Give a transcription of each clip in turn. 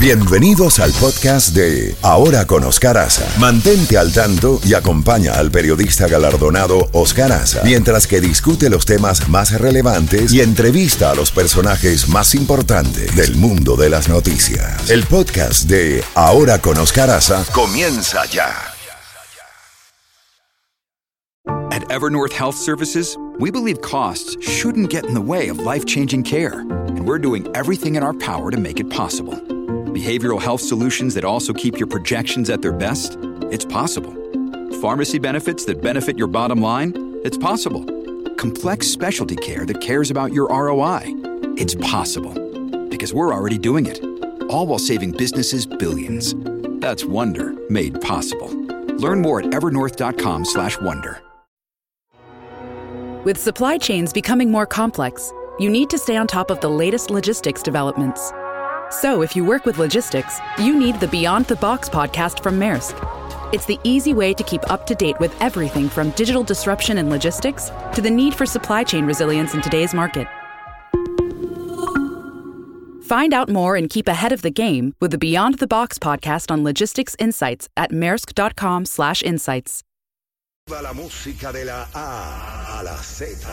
Bienvenidos al podcast de Ahora con Oscar Aza. Mantente al tanto y acompaña al periodista galardonado Oscar Aza mientras que discute los temas más relevantes y entrevista a los personajes más importantes del mundo de las noticias. El podcast de Ahora con Oscar Aza comienza ya. At Evernorth Health Services, we believe costs shouldn't get in the way of life-changing care, and we're doing everything in our power to make it possible. Behavioral health solutions that also keep your projections at their best? It's possible. Pharmacy benefits that benefit your bottom line? It's possible. Complex specialty care that cares about your ROI? It's possible. Because we're already doing it. All while saving businesses billions. That's Wonder made possible. Learn more at evernorth.com/wonder. With supply chains becoming more complex, you need to stay on top of the latest logistics developments. So, if you work with logistics, you need the Beyond the Box podcast from Maersk. It's the easy way to keep up to date with everything from digital disruption in logistics to the need for supply chain resilience in today's market. Find out more and keep ahead of the game with the Beyond the Box podcast on logistics insights at maersk.com/insights. La música de la A a la Z.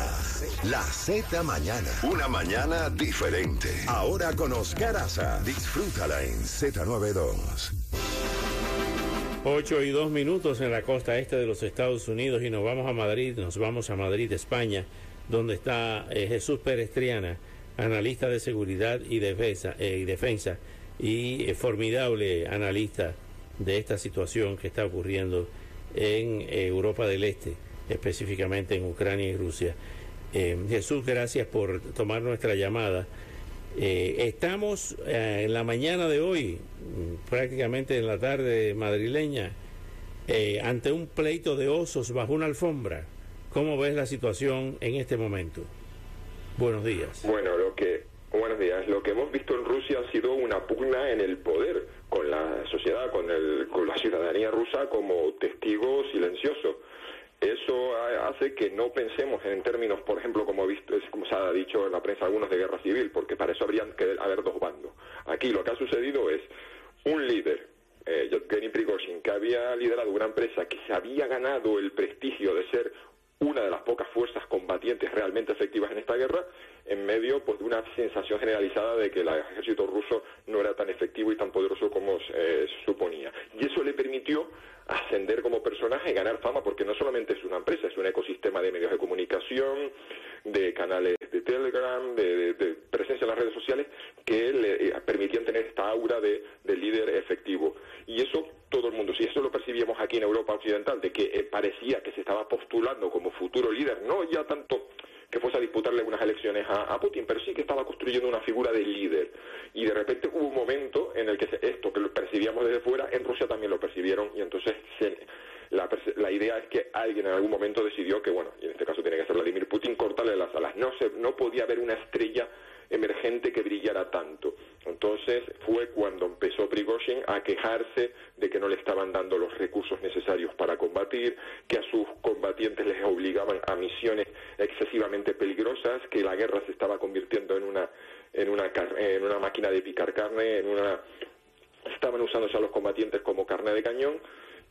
La Z mañana. Una mañana diferente. Ahora con Oscar Aza. Disfrútala en Z92. 8 y 2 minutos en la costa este de los Estados Unidos y nos vamos a Madrid, nos vamos a Madrid, España, donde está eh, Jesús Pérez Triana, analista de seguridad y defensa, eh, y, defensa y eh, formidable analista de esta situación que está ocurriendo en eh, Europa del Este, específicamente en Ucrania y Rusia. Eh, Jesús, gracias por tomar nuestra llamada. Eh, estamos eh, en la mañana de hoy, prácticamente en la tarde madrileña, ante un pleito de osos bajo una alfombra. ¿Cómo ves la situación en este momento? Buenos días. Bueno, lo que buenos días. Lo que hemos visto en Rusia ha sido una pugna en el poder con la sociedad, con, el, con la ciudadanía rusa como testigo silencioso. Eso ha- hace que no pensemos en términos, por ejemplo, como, visto, como se ha dicho en la prensa algunos de guerra civil, porque para eso habrían que haber dos bandos. Aquí lo que ha sucedido es un líder, eh, Yevgeny Prigozhin, que había liderado una empresa que se había ganado el prestigio de ser una de las pocas fuerzas combatientes realmente efectivas en esta guerra, en medio pues, de una sensación generalizada de que el ejército ruso no era tan efectivo y tan poderoso como eh, se suponía. Y eso le permitió ascender como personaje y ganar fama, porque no solamente es una empresa, es un ecosistema de medios de comunicación, de canales de Telegram, de, presencia en las redes sociales, que le eh, permitían tener esta aura de líder efectivo. Y eso todo el mundo, si eso lo percibíamos aquí en Europa Occidental, de que eh, parecía que se estaba postulando como futuro líder, no ya tanto que fuese a disputarle unas elecciones a, Putin, pero sí que estaba construyendo una figura de líder. Y de repente hubo un momento en el que se- esto que lo percibíamos desde fuera, en Rusia también lo percibieron, y entonces se- la, la idea es que alguien en algún momento decidió que, bueno, y en este caso tiene que ser Vladimir Putin, cortarle las alas. No, se, no podía haber una estrella emergente que brillara tanto. Entonces fue cuando empezó Prigozhin a quejarse de que no le estaban dando los recursos necesarios para combatir, que a sus combatientes les obligaban a misiones excesivamente peligrosas, que la guerra se estaba convirtiendo en una en una en una máquina de picar carne, en una estaban usándose a los combatientes como carne de cañón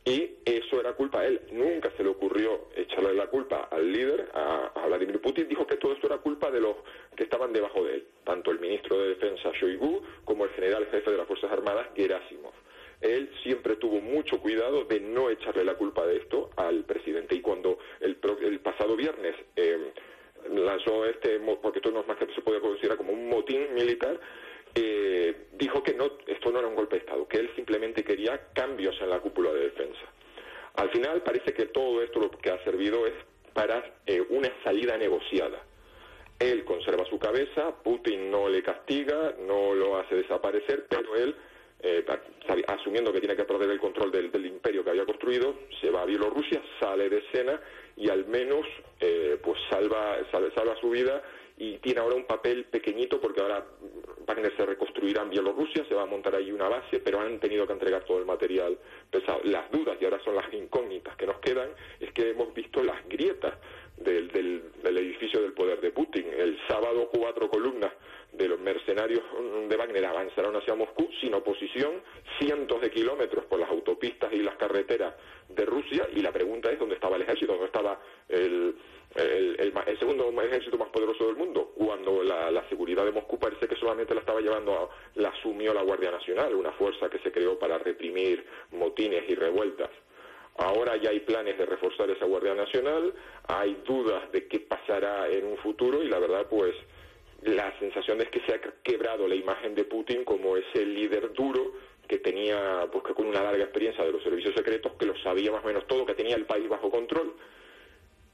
y eso era culpa de él. Nunca se le ocurrió echarle la culpa al líder, a, Vladimir Putin. Dijo que todo esto era culpa de los que estaban debajo de él, tanto el ministro de Defensa Shoigu como el general jefe de las Fuerzas Armadas Gerasimov. Él siempre tuvo mucho cuidado de no echarle la culpa de esto al presidente y cuando el, pasado viernes eh, lanzó este, porque esto no es más que se puede considerar como un motín militar, eh, dijo que no, esto no era un golpe de Estado, que él simplemente quería cambios en la cúpula de defensa. Al final parece que todo esto lo que ha servido es para eh, una salida negociada. Él conserva su cabeza, Putin no le castiga, no lo hace desaparecer, pero él, eh, asumiendo que tiene que perder el control del, imperio que había construido, se va a Bielorrusia, sale de escena y al menos eh, pues salva, salva su vida y tiene ahora un papel pequeñito porque ahora Wagner se reconstruirá en Bielorrusia, se va a montar ahí una base, pero han tenido que entregar todo el material pesado. Las dudas, y ahora son las incógnitas que nos quedan, es que hemos visto las grietas del, del, del edificio del poder de Putin. El sábado cuatro columnas de los mercenarios de Wagner avanzaron hacia Moscú sin oposición, cientos de kilómetros por las autopistas y las carreteras de Rusia, y la pregunta es dónde estaba el ejército, dónde estaba el, segundo ejército más poderoso del mundo, cuando la, seguridad de Moscú parece que solamente la estaba llevando, a, la asumió la Guardia Nacional, una fuerza que se creó para reprimir motines y revueltas. Ahora ya hay planes de reforzar esa Guardia Nacional, hay dudas de qué pasará en un futuro y la verdad pues la sensación es que se ha quebrado la imagen de Putin como ese líder duro que tenía pues que con una larga experiencia de los servicios secretos que lo sabía más o menos todo, que tenía el país bajo control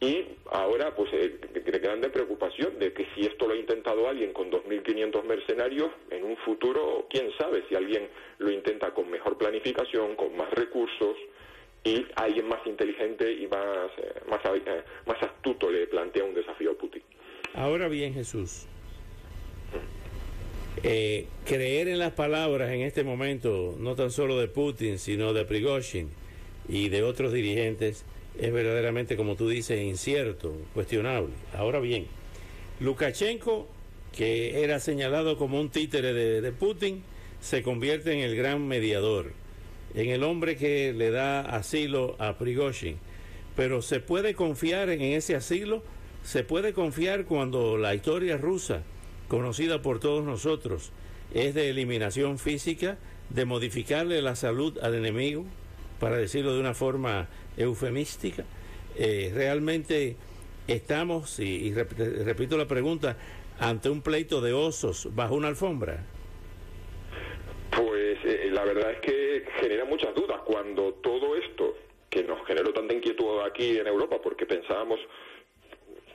y ahora pues eh, grande preocupación de que si esto lo ha intentado alguien con 2.500 mercenarios, en un futuro, quién sabe si alguien lo intenta con mejor planificación, con más recursos, y alguien más inteligente y más, eh, eh, más astuto le plantea un desafío a Putin. Ahora bien, Jesús, eh, creer en las palabras en este momento, no tan solo de Putin, sino de Prigozhin y de otros dirigentes, es verdaderamente, como tú dices, incierto, cuestionable. Ahora bien, Lukashenko, que era señalado como un títere de Putin, se convierte en el gran mediador en el hombre que le da asilo a Prigozhin. Pero se puede confiar en ese asilo, se puede confiar cuando la historia rusa, conocida por todos nosotros, es de eliminación física, de modificarle la salud al enemigo, para decirlo de una forma eufemística. Eh, realmente estamos, y, repito la pregunta, ante un pleito de osos bajo una alfombra. Pues eh, la verdad es que genera muchas dudas cuando todo esto que nos generó tanta inquietud aquí en Europa porque pensábamos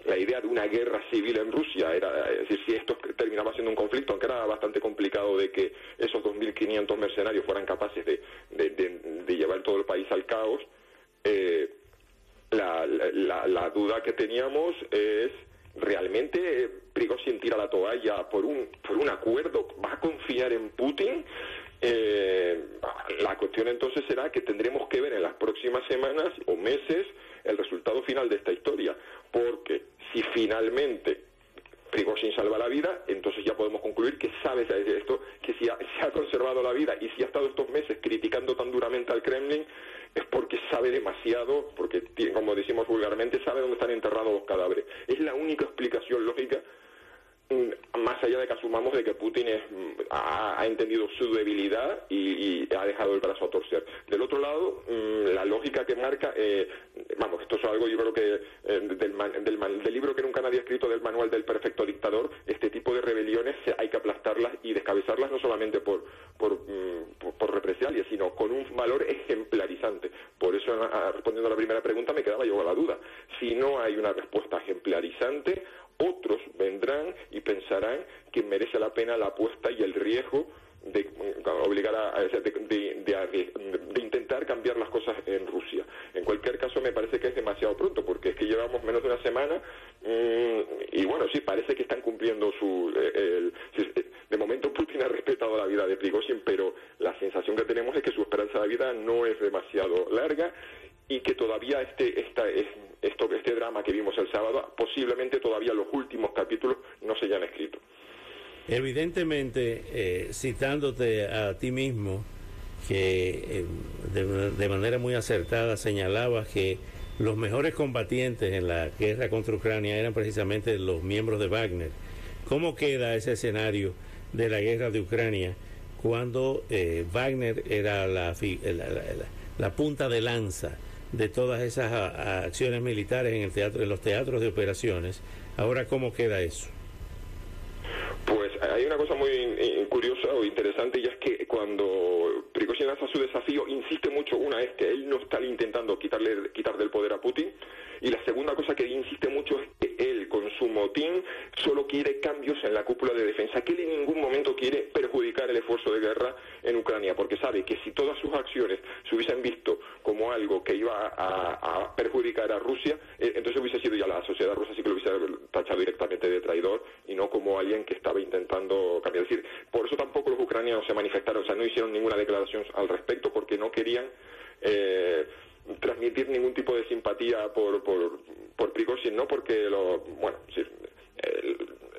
la idea de una guerra civil en Rusia era es decir si esto terminaba siendo un conflicto aunque era bastante complicado de que esos 2.500 mercenarios fueran capaces de, llevar todo el país al caos eh, la, la duda que teníamos es realmente Prigozhin tira la toalla por un, por un acuerdo, va a confiar en Putin. Eh, la cuestión entonces será que tendremos que ver en las próximas semanas o meses el resultado final de esta historia, porque si finalmente Prigozhin salva la vida, entonces ya podemos concluir que sabe esto, que si ha, se ha conservado la vida y si ha estado estos meses criticando tan duramente al Kremlin, es porque sabe demasiado, porque, como decimos vulgarmente, sabe dónde están enterrados los cadáveres. Es la única explicación lógica más allá de que asumamos de que Putin mm, ha, entendido su debilidad y, ha dejado el brazo a torcer. Del otro lado, mm, la lógica que marca, eh, vamos, esto es algo yo creo que eh, del, libro que nunca nadie ha escrito del manual del perfecto dictador, este tipo de rebeliones hay que aplastarlas y descabezarlas no solamente por, por, por, represalias, sino con un valor ejemplarizante. Por eso, respondiendo a la primera pregunta, me quedaba yo a la duda. Si no hay una respuesta ejemplarizante, otros vendrán y pensarán que merece la pena la apuesta y el riesgo de mm, obligar a, de, intentar cambiar las cosas en Rusia. En cualquier caso, me parece que es demasiado pronto, porque es que llevamos menos de una semana mm, y bueno, sí, parece que están cumpliendo su... Eh, de momento Putin ha respetado la vida de Prigozhin, pero la sensación que tenemos es que su esperanza de vida no es demasiado larga y que todavía este, esta, esto, este drama que vimos el sábado, posiblemente todavía los últimos capítulos no se hayan escrito. Evidentemente, eh, citándote a ti mismo, que eh, de, manera muy acertada señalabas que los mejores combatientes en la guerra contra Ucrania eran precisamente los miembros de Wagner. ¿Cómo queda ese escenario de la guerra de Ucrania cuando eh, Wagner era la, la punta de lanza? De todas esas acciones militares en el teatro, en los teatros de operaciones. Ahora, ¿cómo queda eso? Pues hay una cosa muy curiosa o interesante y es que cuando Prigozhin lanza su desafío insiste mucho, una es que él no está intentando quitarle quitar del poder a Putin y la segunda cosa que insiste mucho es que él con su motín solo quiere cambios en la cúpula de defensa, que él en ningún momento quiere perjudicar el esfuerzo de guerra en Ucrania, porque sabe que si todas sus acciones se hubiesen visto algo que iba a, perjudicar a Rusia, eh, entonces hubiese sido ya la sociedad rusa sí que lo hubiese tachado directamente de traidor y no como alguien que estaba intentando cambiar. Es decir, por eso tampoco los ucranianos se manifestaron, o sea, no hicieron ninguna declaración al respecto porque no querían eh, transmitir ningún tipo de simpatía por, por, por Prigozhin, no porque lo, bueno,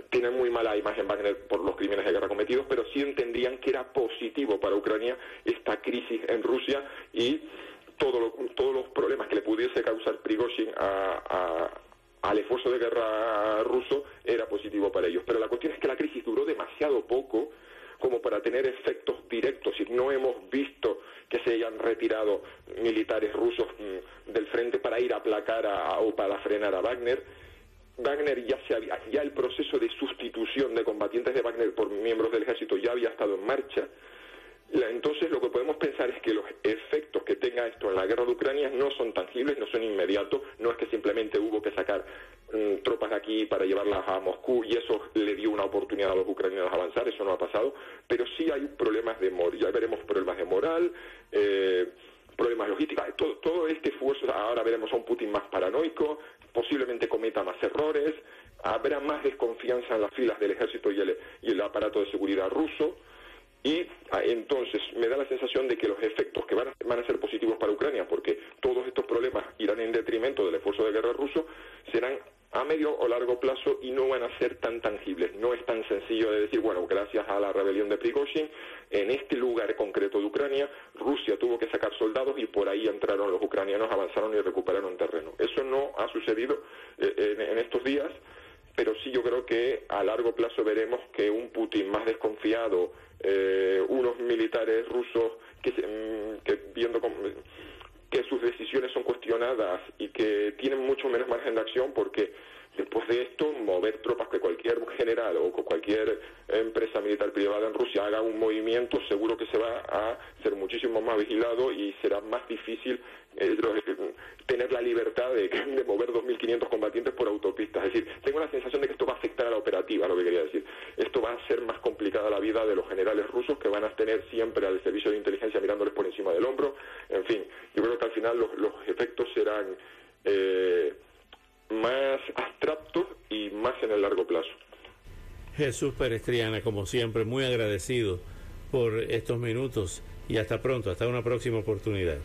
tienen muy mala imagen Wagner por los crímenes de guerra cometidos, pero sí entendían que era positivo para Ucrania esta crisis en Rusia y todo todos los problemas que le pudiese causar Prigozhin al esfuerzo de guerra ruso era positivo para ellos. Pero la cuestión es que la crisis duró demasiado poco como para tener efectos directos. Y no hemos visto que se hayan retirado militares rusos mm, del frente para ir a aplacar o para frenar a Wagner. Wagner ya se había, ya el proceso de sustitución de combatientes de Wagner por miembros del ejército ya había estado en marcha. Entonces lo que podemos pensar es que los efectos que tenga esto en la guerra de Ucrania no son tangibles, no son inmediatos, no es que simplemente hubo que sacar mm, tropas de aquí para llevarlas a Moscú y eso le dio una oportunidad a los ucranianos a avanzar, eso no ha pasado, pero sí hay problemas de moral, veremos problemas de moral, eh, problemas logísticos, todo, todo este esfuerzo, ahora veremos a un Putin más paranoico, posiblemente cometa más errores, habrá más desconfianza en las filas del ejército y el, y el aparato de seguridad ruso, y ah, entonces me da la sensación de que los efectos que van a, van a, ser positivos para Ucrania, porque todos estos problemas irán en detrimento del esfuerzo de guerra ruso, serán a medio o largo plazo y no van a ser tan tangibles. No es tan sencillo de decir, bueno, gracias a la rebelión de Prigozhin, en este lugar concreto de Ucrania, Rusia tuvo que sacar soldados y por ahí entraron los ucranianos, avanzaron y recuperaron terreno. Eso no ha sucedido eh, en estos días pero sí yo creo que a largo plazo veremos que un Putin más desconfiado, eh, unos militares rusos que, mm, que viendo que sus decisiones son cuestionadas y que tienen mucho menos margen de acción porque después de esto mover tropas que cualquier general o cualquier empresa militar privada en Rusia haga un movimiento seguro que se va a ser muchísimo más vigilado y será más difícil eh, tener la libertad de, de mover 2.500 combatientes por autopistas. Es decir, tengo la sensación de que esto va a afectar a la operativa, lo que quería decir. Esto va a ser más complicada la vida de los generales rusos que van a tener siempre al servicio de inteligencia mirándoles por encima del hombro. En fin, yo creo que al final los, los efectos serán eh, más abstractos y más en el largo plazo. Jesús Perestriana, como siempre, muy agradecido por estos minutos y hasta pronto, hasta una próxima oportunidad.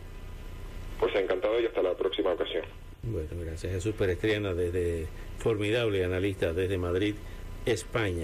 Pues encantado y hasta la próxima ocasión. Bueno, gracias Jesús Perestriana, desde formidable analista desde Madrid, España.